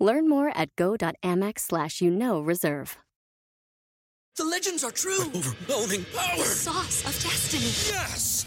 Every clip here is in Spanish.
Learn more at go.amex slash you know reserve. The legends are true. Overwhelming power! Sauce of destiny. Yes!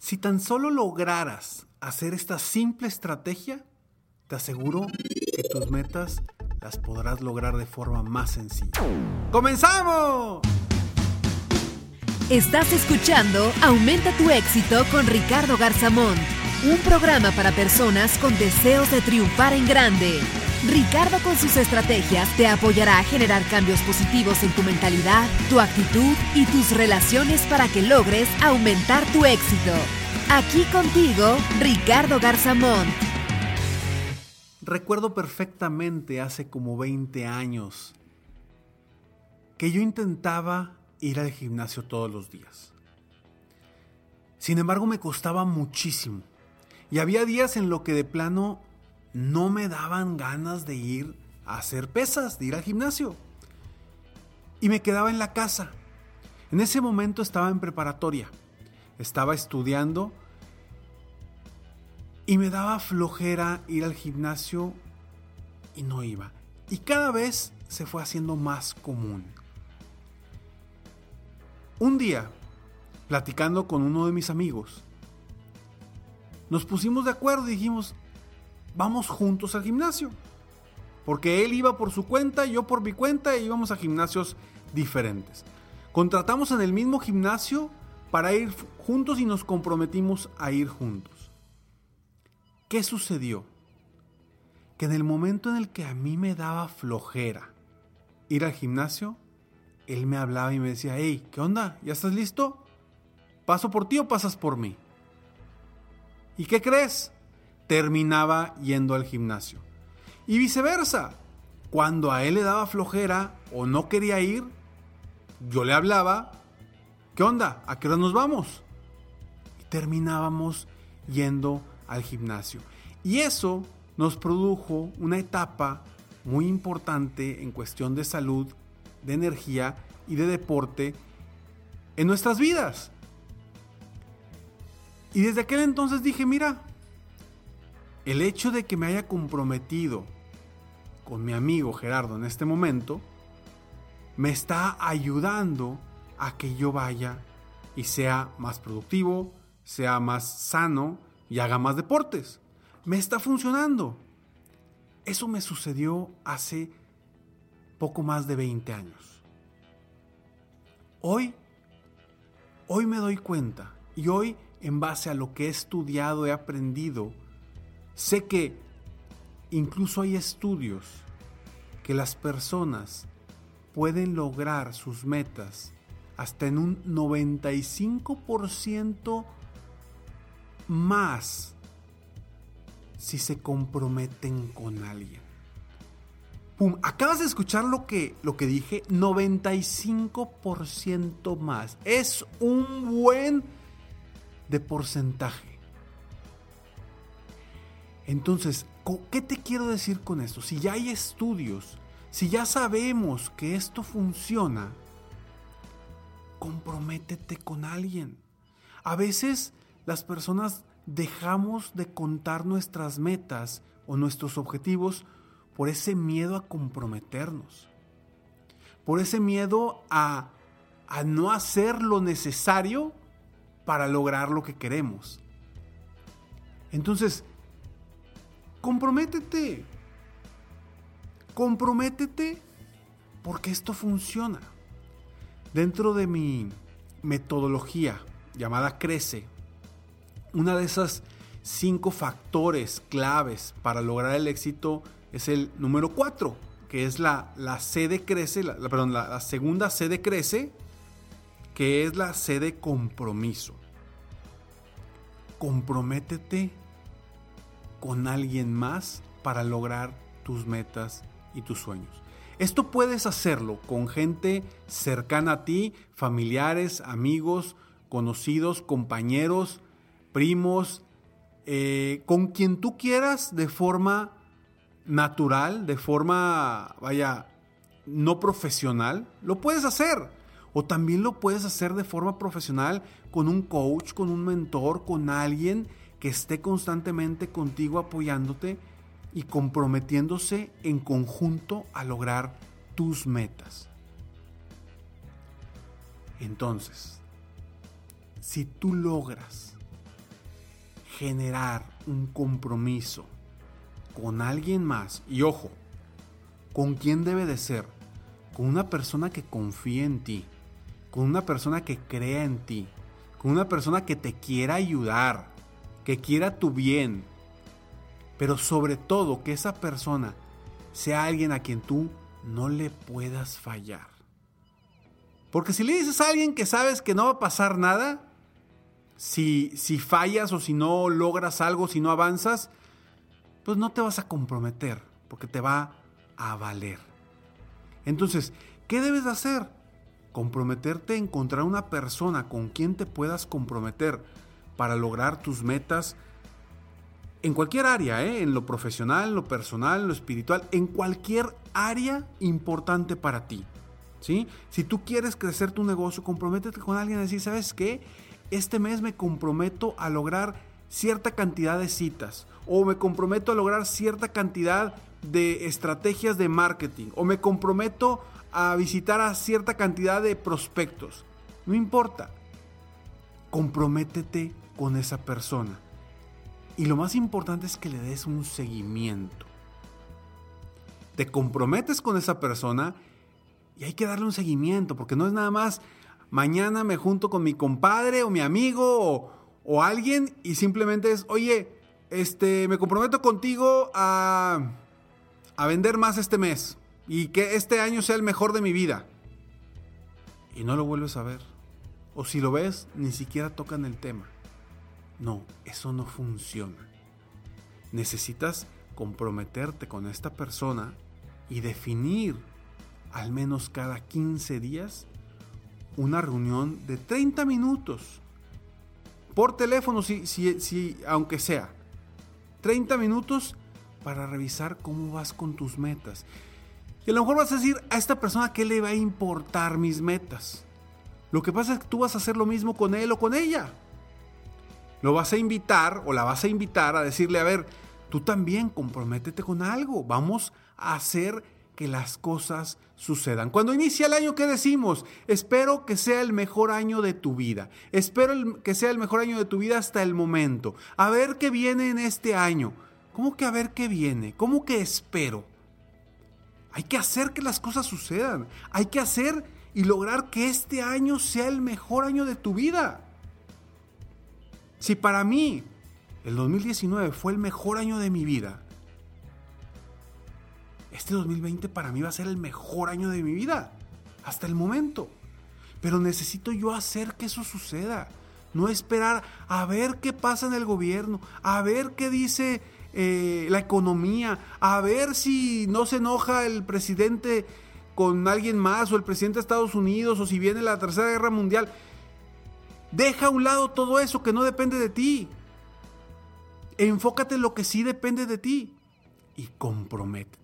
Si tan solo lograras hacer esta simple estrategia, te aseguro que tus metas las podrás lograr de forma más sencilla. ¡Comenzamos! Estás escuchando Aumenta tu éxito con Ricardo Garzamón, un programa para personas con deseos de triunfar en grande. Ricardo con sus estrategias te apoyará a generar cambios positivos en tu mentalidad, tu actitud y tus relaciones para que logres aumentar tu éxito. Aquí contigo, Ricardo Garzamón. Recuerdo perfectamente hace como 20 años que yo intentaba ir al gimnasio todos los días. Sin embargo, me costaba muchísimo. Y había días en lo que de plano no me daban ganas de ir a hacer pesas, de ir al gimnasio. Y me quedaba en la casa. En ese momento estaba en preparatoria. Estaba estudiando y me daba flojera ir al gimnasio y no iba. Y cada vez se fue haciendo más común. Un día, platicando con uno de mis amigos, nos pusimos de acuerdo y dijimos, vamos juntos al gimnasio. Porque él iba por su cuenta, yo por mi cuenta e íbamos a gimnasios diferentes. Contratamos en el mismo gimnasio para ir juntos y nos comprometimos a ir juntos. ¿Qué sucedió? Que en el momento en el que a mí me daba flojera ir al gimnasio, él me hablaba y me decía, hey, ¿qué onda? ¿Ya estás listo? ¿Paso por ti o pasas por mí? ¿Y qué crees? Terminaba yendo al gimnasio. Y viceversa. Cuando a él le daba flojera o no quería ir, yo le hablaba, ¿qué onda? ¿A qué hora nos vamos? Y terminábamos yendo al gimnasio. Y eso nos produjo una etapa muy importante en cuestión de salud, de energía y de deporte en nuestras vidas. Y desde aquel entonces dije, mira, el hecho de que me haya comprometido con mi amigo Gerardo en este momento, me está ayudando a que yo vaya y sea más productivo, sea más sano y haga más deportes. Me está funcionando. Eso me sucedió hace poco más de 20 años. Hoy, hoy me doy cuenta y hoy en base a lo que he estudiado, he aprendido, sé que incluso hay estudios que las personas pueden lograr sus metas hasta en un 95% más si se comprometen con alguien. Pum, acabas de escuchar lo que, lo que dije, 95% más. Es un buen de porcentaje. Entonces, ¿qué te quiero decir con esto? Si ya hay estudios, si ya sabemos que esto funciona, comprométete con alguien. A veces las personas dejamos de contar nuestras metas o nuestros objetivos por ese miedo a comprometernos, por ese miedo a, a no hacer lo necesario para lograr lo que queremos. Entonces, comprométete. Comprométete porque esto funciona. Dentro de mi metodología llamada Crece, una de esas cinco factores claves para lograr el éxito es el número cuatro, que es la, la C de Crece, la, perdón, la, la segunda C de Crece, que es la C de compromiso. Comprométete con alguien más para lograr tus metas y tus sueños. Esto puedes hacerlo con gente cercana a ti, familiares, amigos, conocidos, compañeros, primos, eh, con quien tú quieras de forma natural, de forma, vaya, no profesional, lo puedes hacer. O también lo puedes hacer de forma profesional con un coach, con un mentor, con alguien que esté constantemente contigo apoyándote y comprometiéndose en conjunto a lograr tus metas. Entonces, si tú logras generar un compromiso con alguien más, y ojo, ¿con quién debe de ser? Con una persona que confíe en ti, con una persona que crea en ti, con una persona que te quiera ayudar, que quiera tu bien, pero sobre todo que esa persona sea alguien a quien tú no le puedas fallar. Porque si le dices a alguien que sabes que no va a pasar nada, si, si fallas o si no logras algo, si no avanzas, pues no te vas a comprometer, porque te va a valer. Entonces, ¿qué debes hacer? Comprometerte a encontrar una persona con quien te puedas comprometer para lograr tus metas en cualquier área, ¿eh? en lo profesional, en lo personal, en lo espiritual, en cualquier área importante para ti. ¿sí? Si tú quieres crecer tu negocio, comprométete con alguien y decir, ¿sabes qué? Este mes me comprometo a lograr cierta cantidad de citas o me comprometo a lograr cierta cantidad de estrategias de marketing o me comprometo a visitar a cierta cantidad de prospectos. No importa. Comprométete con esa persona. Y lo más importante es que le des un seguimiento. Te comprometes con esa persona y hay que darle un seguimiento, porque no es nada más mañana me junto con mi compadre o mi amigo o, alguien y simplemente es, oye, este, me comprometo contigo a, a vender más este mes y que este año sea el mejor de mi vida. Y no lo vuelves a ver. O si lo ves, ni siquiera tocan el tema. No, eso no funciona. Necesitas comprometerte con esta persona y definir al menos cada 15 días una reunión de 30 minutos. Por teléfono, si, si, aunque sea. 30 minutos para revisar cómo vas con tus metas. Y a lo mejor vas a decir a esta persona que le va a importar mis metas. Lo que pasa es que tú vas a hacer lo mismo con él o con ella lo vas a invitar o la vas a invitar a decirle, a ver, tú también comprométete con algo, vamos a hacer que las cosas sucedan. Cuando inicia el año, ¿qué decimos? Espero que sea el mejor año de tu vida. Espero que sea el mejor año de tu vida hasta el momento. A ver qué viene en este año. ¿Cómo que a ver qué viene? ¿Cómo que espero? Hay que hacer que las cosas sucedan. Hay que hacer y lograr que este año sea el mejor año de tu vida. Si para mí el 2019 fue el mejor año de mi vida, este 2020 para mí va a ser el mejor año de mi vida, hasta el momento. Pero necesito yo hacer que eso suceda. No esperar a ver qué pasa en el gobierno, a ver qué dice eh, la economía, a ver si no se enoja el presidente con alguien más o el presidente de Estados Unidos o si viene la Tercera Guerra Mundial. Deja a un lado todo eso que no depende de ti. Enfócate en lo que sí depende de ti y comprométete.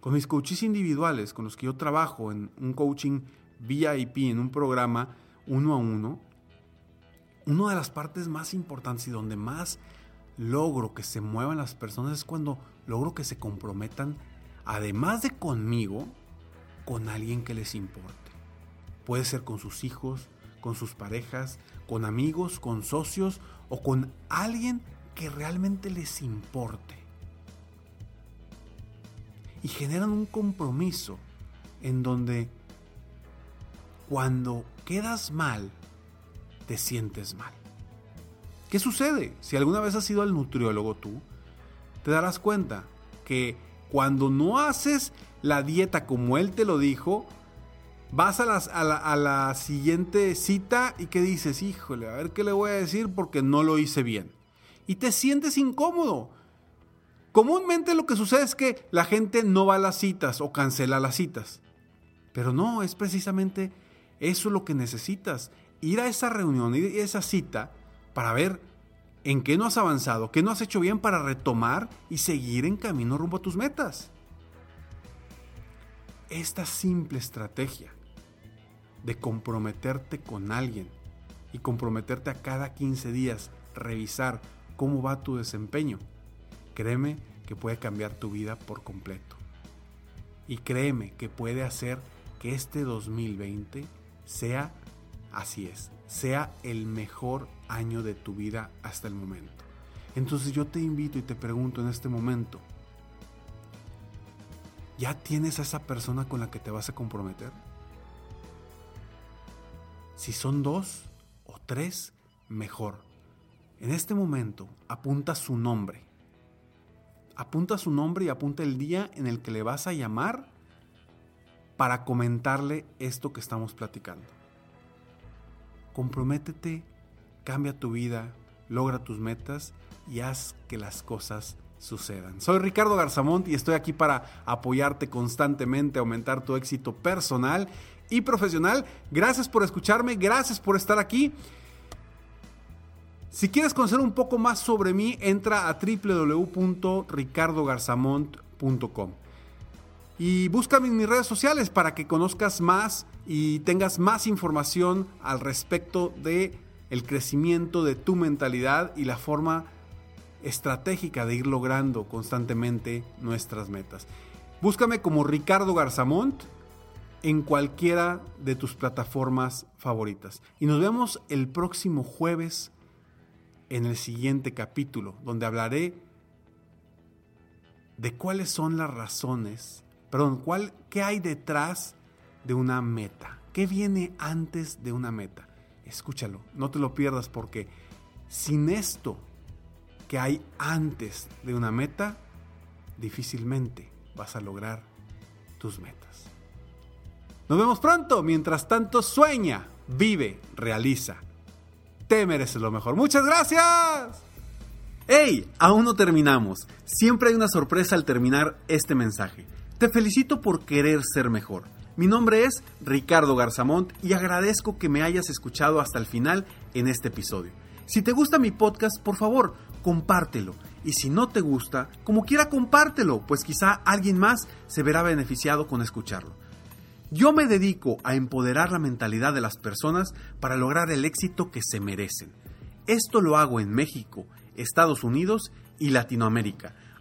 Con mis coaches individuales, con los que yo trabajo en un coaching VIP, en un programa uno a uno, una de las partes más importantes y donde más logro que se muevan las personas es cuando logro que se comprometan, además de conmigo, con alguien que les importe. Puede ser con sus hijos, con sus parejas, con amigos, con socios o con alguien que realmente les importe. Y generan un compromiso en donde cuando quedas mal, te sientes mal. ¿Qué sucede? Si alguna vez has ido al nutriólogo tú, te darás cuenta que cuando no haces la dieta como él te lo dijo, vas a, la, la siguiente cita y que dices, híjole, a ver qué le voy a decir porque no lo hice bien. Y te sientes incómodo. Comúnmente lo que sucede es que la gente no va a las citas o cancela las citas. Pero no, es precisamente eso lo que necesitas. Ir a esa reunión, ir a esa cita para ver en qué no has avanzado, qué no has hecho bien para retomar y seguir en camino rumbo a tus metas. Esta simple estrategia de comprometerte con alguien y comprometerte a cada 15 días, revisar cómo va tu desempeño, créeme que puede cambiar tu vida por completo. Y créeme que puede hacer que este 2020 sea, así es, sea el mejor año de tu vida hasta el momento. Entonces yo te invito y te pregunto en este momento, ¿ya tienes a esa persona con la que te vas a comprometer? Si son dos o tres, mejor. En este momento apunta su nombre. Apunta su nombre y apunta el día en el que le vas a llamar para comentarle esto que estamos platicando. Comprométete, cambia tu vida, logra tus metas y haz que las cosas sucedan. Soy Ricardo Garzamont y estoy aquí para apoyarte constantemente, aumentar tu éxito personal y profesional. Gracias por escucharme, gracias por estar aquí. Si quieres conocer un poco más sobre mí, entra a www.ricardogarzamont.com y búscame en mis redes sociales para que conozcas más y tengas más información al respecto de el crecimiento de tu mentalidad y la forma estratégica de ir logrando constantemente nuestras metas. Búscame como Ricardo Garzamont en cualquiera de tus plataformas favoritas. Y nos vemos el próximo jueves en el siguiente capítulo, donde hablaré de cuáles son las razones, perdón, cuál, qué hay detrás de una meta, qué viene antes de una meta. Escúchalo, no te lo pierdas porque sin esto que hay antes de una meta, difícilmente vas a lograr tus metas. Nos vemos pronto. Mientras tanto, sueña, vive, realiza. Te mereces lo mejor. Muchas gracias. ¡Hey! Aún no terminamos. Siempre hay una sorpresa al terminar este mensaje. Te felicito por querer ser mejor. Mi nombre es Ricardo Garzamont y agradezco que me hayas escuchado hasta el final en este episodio. Si te gusta mi podcast, por favor, compártelo. Y si no te gusta, como quiera compártelo, pues quizá alguien más se verá beneficiado con escucharlo. Yo me dedico a empoderar la mentalidad de las personas para lograr el éxito que se merecen. Esto lo hago en México, Estados Unidos y Latinoamérica,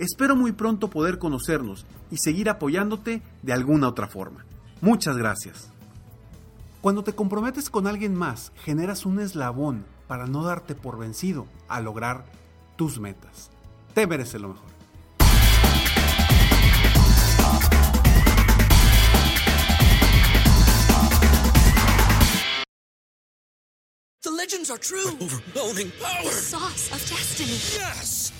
Espero muy pronto poder conocernos y seguir apoyándote de alguna otra forma. Muchas gracias. Cuando te comprometes con alguien más, generas un eslabón para no darte por vencido a lograr tus metas. Te mereces lo mejor. The legends are true. Overwhelming power! The sauce of destiny. Yes!